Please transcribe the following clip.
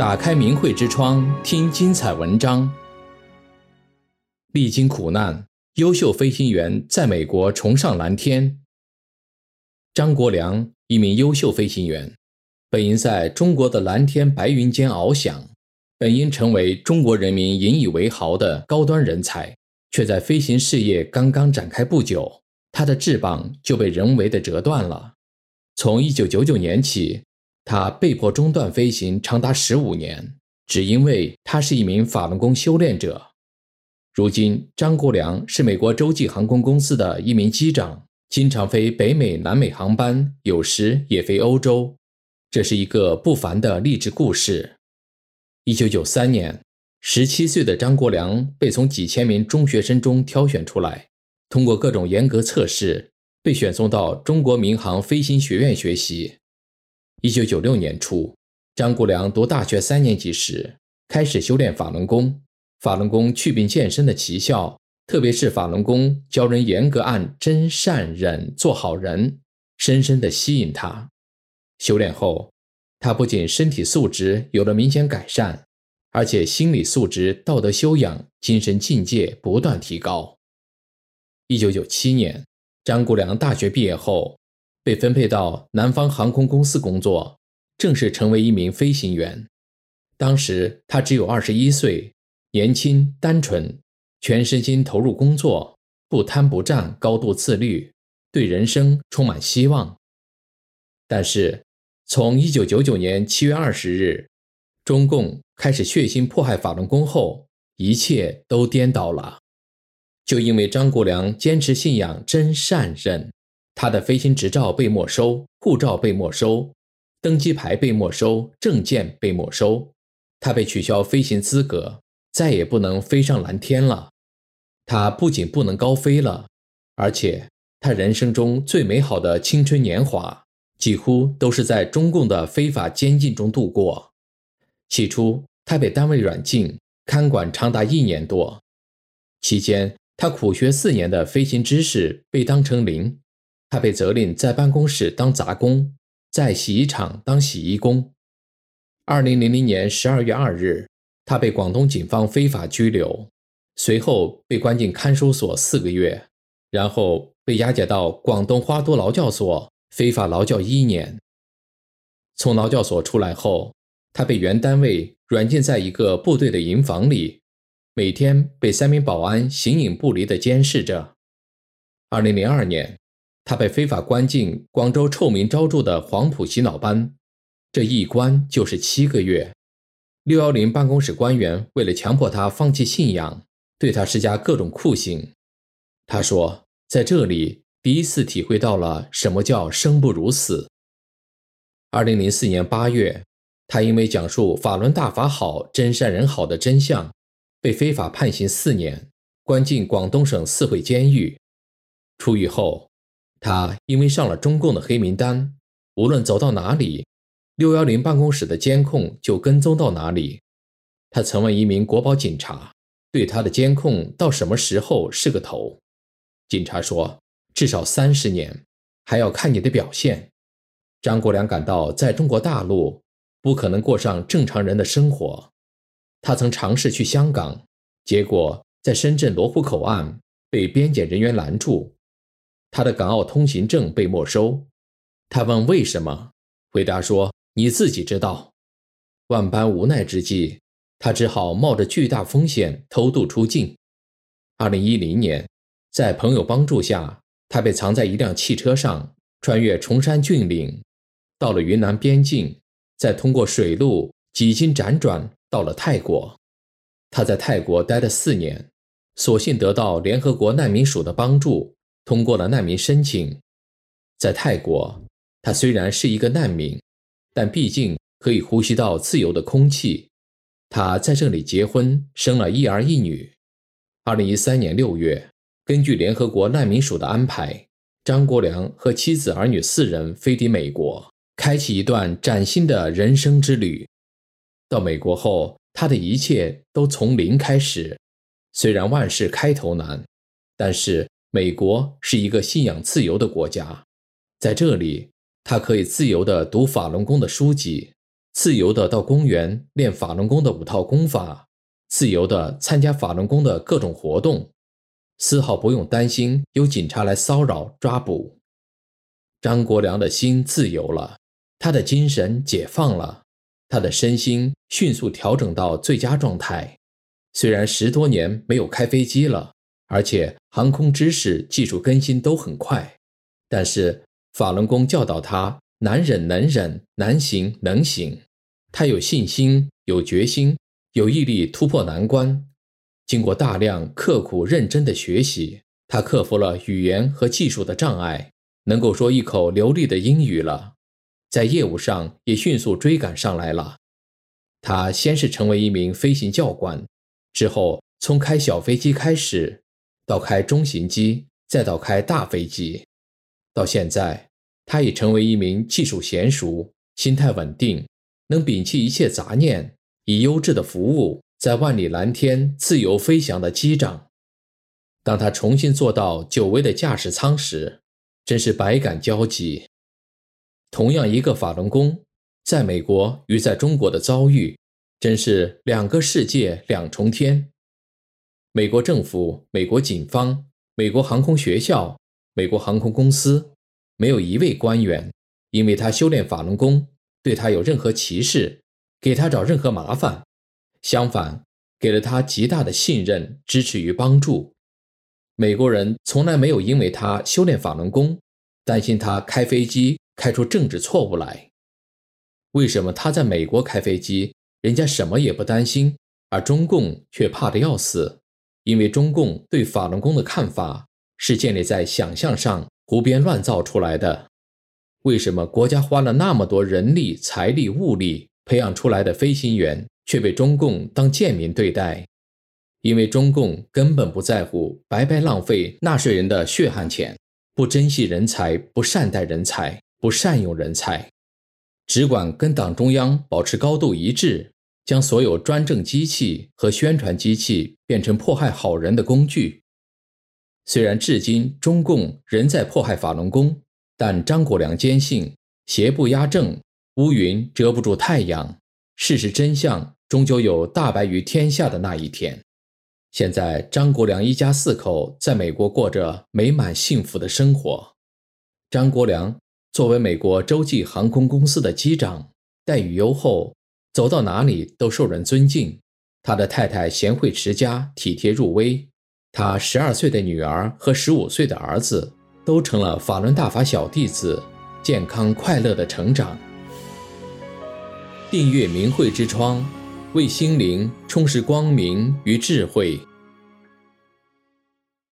打开明慧之窗，听精彩文章。历经苦难，优秀飞行员在美国重上蓝天。张国良，一名优秀飞行员，本应在中国的蓝天白云间翱翔，本应成为中国人民引以为豪的高端人才，却在飞行事业刚刚展开不久，他的翅膀就被人为的折断了。从1999年起，他被迫中断飞行长达十五年，只因为他是一名法轮功修炼者。如今，张国良是美国洲际航空公司的一名机长，经常飞北美、南美航班，有时也飞欧洲。这是一个不凡的励志故事。一九九三年，十七岁的张国良被从几千名中学生中挑选出来，通过各种严格测试，被选送到中国民航飞行学院学习。一九九六年初，张国良读大学三年级时，开始修炼法轮功。法轮功祛病健身的奇效，特别是法轮功教人严格按真善忍做好人，深深地吸引他。修炼后，他不仅身体素质有了明显改善，而且心理素质、道德修养、精神境界不断提高。一九九七年，张国良大学毕业后，被分配到南方航空公司工作，正式成为一名飞行员。当时他只有二十一岁。年轻单纯，全身心投入工作，不贪不占，高度自律，对人生充满希望。但是，从一九九九年七月二十日，中共开始血腥迫害法轮功后，一切都颠倒了。就因为张国良坚持信仰真善忍，他的飞行执照被没收，护照被没收，登机牌被没收，证件被没收，他被取消飞行资格。再也不能飞上蓝天了。他不仅不能高飞了，而且他人生中最美好的青春年华几乎都是在中共的非法监禁中度过。起初，他被单位软禁，看管长达一年多。期间，他苦学四年的飞行知识被当成零。他被责令在办公室当杂工，在洗衣厂当洗衣工。二零零零年十二月二日。他被广东警方非法拘留，随后被关进看守所四个月，然后被押解到广东花都劳教所非法劳教一年。从劳教所出来后，他被原单位软禁在一个部队的营房里，每天被三名保安形影不离地监视着。二零零二年，他被非法关进广州臭名昭著的黄埔洗脑班，这一关就是七个月。六幺零办公室官员为了强迫他放弃信仰，对他施加各种酷刑。他说，在这里第一次体会到了什么叫生不如死。二零零四年八月，他因为讲述法轮大法好、真善人好的真相，被非法判刑四年，关进广东省四会监狱。出狱后，他因为上了中共的黑名单，无论走到哪里。六幺零办公室的监控就跟踪到哪里。他曾问一名国保警察，对他的监控到什么时候是个头？警察说，至少三十年，还要看你的表现。张国良感到在中国大陆不可能过上正常人的生活。他曾尝试去香港，结果在深圳罗湖口岸被边检人员拦住，他的港澳通行证被没收。他问为什么？回答说。你自己知道，万般无奈之际，他只好冒着巨大风险偷渡出境。二零一零年，在朋友帮助下，他被藏在一辆汽车上，穿越崇山峻岭，到了云南边境，再通过水路几经辗转，到了泰国。他在泰国待了四年，所幸得到联合国难民署的帮助，通过了难民申请。在泰国，他虽然是一个难民。但毕竟可以呼吸到自由的空气。他在这里结婚，生了一儿一女。二零一三年六月，根据联合国难民署的安排，张国良和妻子儿女四人飞抵美国，开启一段崭新的人生之旅。到美国后，他的一切都从零开始。虽然万事开头难，但是美国是一个信仰自由的国家，在这里。他可以自由地读法轮功的书籍，自由地到公园练法轮功的五套功法，自由地参加法轮功的各种活动，丝毫不用担心有警察来骚扰抓捕。张国良的心自由了，他的精神解放了，他的身心迅速调整到最佳状态。虽然十多年没有开飞机了，而且航空知识、技术更新都很快，但是法轮功教导他难忍能忍，难行能行。他有信心、有决心、有毅力突破难关。经过大量刻苦认真的学习，他克服了语言和技术的障碍，能够说一口流利的英语了。在业务上也迅速追赶上来了。他先是成为一名飞行教官。之后，从开小飞机开始，到开中型机，再到开大飞机，到现在，他已成为一名技术娴熟、心态稳定、能摒弃一切杂念、以优质的服务在万里蓝天自由飞翔的机长。当他重新坐到久违的驾驶舱时，真是百感交集。同样一个法轮功，在美国与在中国的遭遇。真是两个世界两重天。美国政府、美国警方、美国航空学校、美国航空公司，没有一位官员因为他修炼法轮功，对他有任何歧视，给他找任何麻烦。相反，给了他极大的信任、支持与帮助。美国人从来没有因为他修炼法轮功，担心他开飞机开出政治错误来。为什么他在美国开飞机？人家什么也不担心，而中共却怕得要死，因为中共对法轮功的看法是建立在想象上胡编乱造出来的。为什么国家花了那么多人力、财力、物力培养出来的飞行员，却被中共当贱民对待？因为中共根本不在乎白白浪费纳税人的血汗钱，不珍惜人才，不善待人才，不善用人才。只管跟党中央保持高度一致，将所有专政机器和宣传机器变成迫害好人的工具。虽然至今中共仍在迫害法轮功，但张国良坚信邪不压正，乌云遮不住太阳，事实真相终究有大白于天下的那一天。现在张国良一家四口在美国过着美满幸福的生活。张国良。作为美国洲际航空公司的机长，待遇优厚，走到哪里都受人尊敬。他的太太贤惠持家，体贴入微。他十二岁的女儿和十五岁的儿子都成了法轮大法小弟子，健康快乐的成长。订阅明慧之窗，为心灵充实光明与智慧。